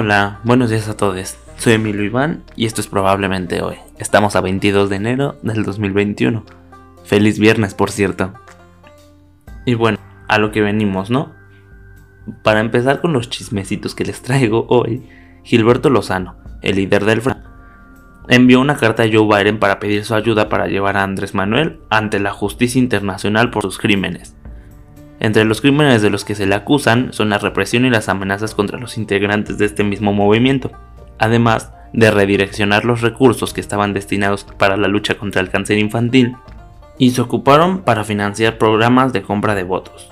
Hola, buenos días a todos. Soy Emilio Iván y esto es probablemente hoy. Estamos a 22 de enero del 2021. Feliz viernes, por cierto. Y bueno, a lo que venimos, ¿no? Para empezar con los chismecitos que les traigo hoy, Gilberto Lozano, el líder del FRA, envió una carta a Joe Biden para pedir su ayuda para llevar a Andrés Manuel ante la justicia internacional por sus crímenes. Entre los crímenes de los que se le acusan son la represión y las amenazas contra los integrantes de este mismo movimiento, además de redireccionar los recursos que estaban destinados para la lucha contra el cáncer infantil, y se ocuparon para financiar programas de compra de votos.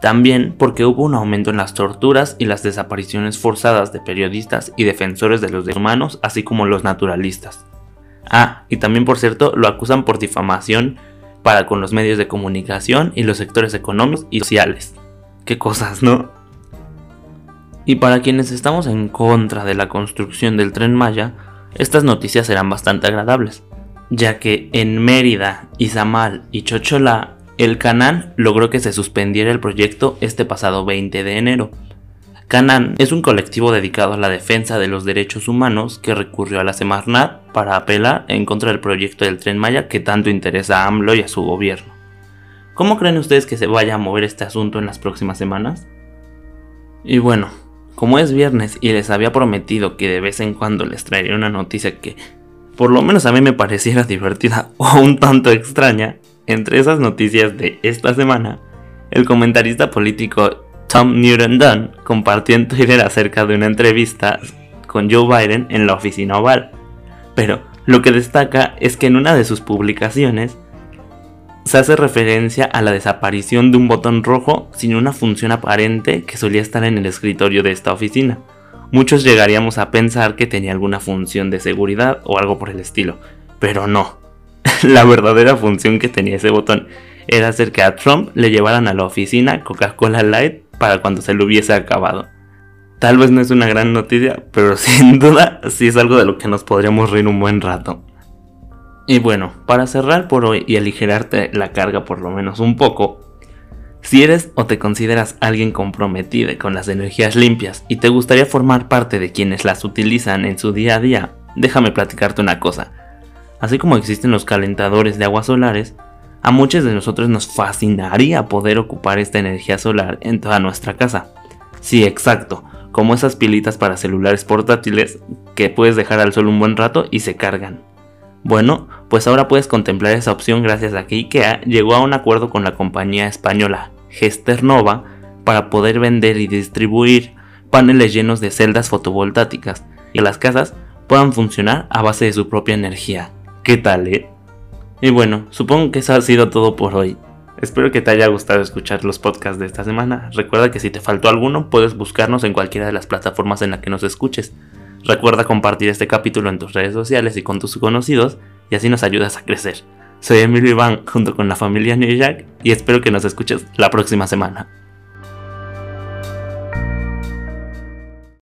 También porque hubo un aumento en las torturas y las desapariciones forzadas de periodistas y defensores de los derechos humanos, así como los naturalistas. Ah, y también por cierto lo acusan por difamación para con los medios de comunicación y los sectores económicos y sociales. Qué cosas, ¿no? Y para quienes estamos en contra de la construcción del tren Maya, estas noticias serán bastante agradables, ya que en Mérida, Izamal y Chocholá, el Canán logró que se suspendiera el proyecto este pasado 20 de enero, Canan es un colectivo dedicado a la defensa de los derechos humanos que recurrió a la Semarnat para apelar en contra del proyecto del tren Maya que tanto interesa a AMLO y a su gobierno. ¿Cómo creen ustedes que se vaya a mover este asunto en las próximas semanas? Y bueno, como es viernes y les había prometido que de vez en cuando les traería una noticia que por lo menos a mí me pareciera divertida o un tanto extraña, entre esas noticias de esta semana, el comentarista político Tom Newton Dunn compartió en Twitter acerca de una entrevista con Joe Biden en la oficina oval. Pero lo que destaca es que en una de sus publicaciones se hace referencia a la desaparición de un botón rojo sin una función aparente que solía estar en el escritorio de esta oficina. Muchos llegaríamos a pensar que tenía alguna función de seguridad o algo por el estilo, pero no. la verdadera función que tenía ese botón era hacer que a Trump le llevaran a la oficina Coca-Cola Light para cuando se lo hubiese acabado. Tal vez no es una gran noticia, pero sin duda sí es algo de lo que nos podríamos reír un buen rato. Y bueno, para cerrar por hoy y aligerarte la carga por lo menos un poco, si eres o te consideras alguien comprometido con las energías limpias y te gustaría formar parte de quienes las utilizan en su día a día, déjame platicarte una cosa. Así como existen los calentadores de aguas solares, a muchos de nosotros nos fascinaría poder ocupar esta energía solar en toda nuestra casa. Sí, exacto, como esas pilitas para celulares portátiles que puedes dejar al sol un buen rato y se cargan. Bueno, pues ahora puedes contemplar esa opción gracias a que IKEA llegó a un acuerdo con la compañía española Gesternova para poder vender y distribuir paneles llenos de celdas fotovoltaicas y las casas puedan funcionar a base de su propia energía. ¿Qué tal, eh? Y bueno, supongo que eso ha sido todo por hoy. Espero que te haya gustado escuchar los podcasts de esta semana. Recuerda que si te faltó alguno, puedes buscarnos en cualquiera de las plataformas en las que nos escuches. Recuerda compartir este capítulo en tus redes sociales y con tus conocidos y así nos ayudas a crecer. Soy Emilio Iván junto con la familia New Jack y espero que nos escuches la próxima semana.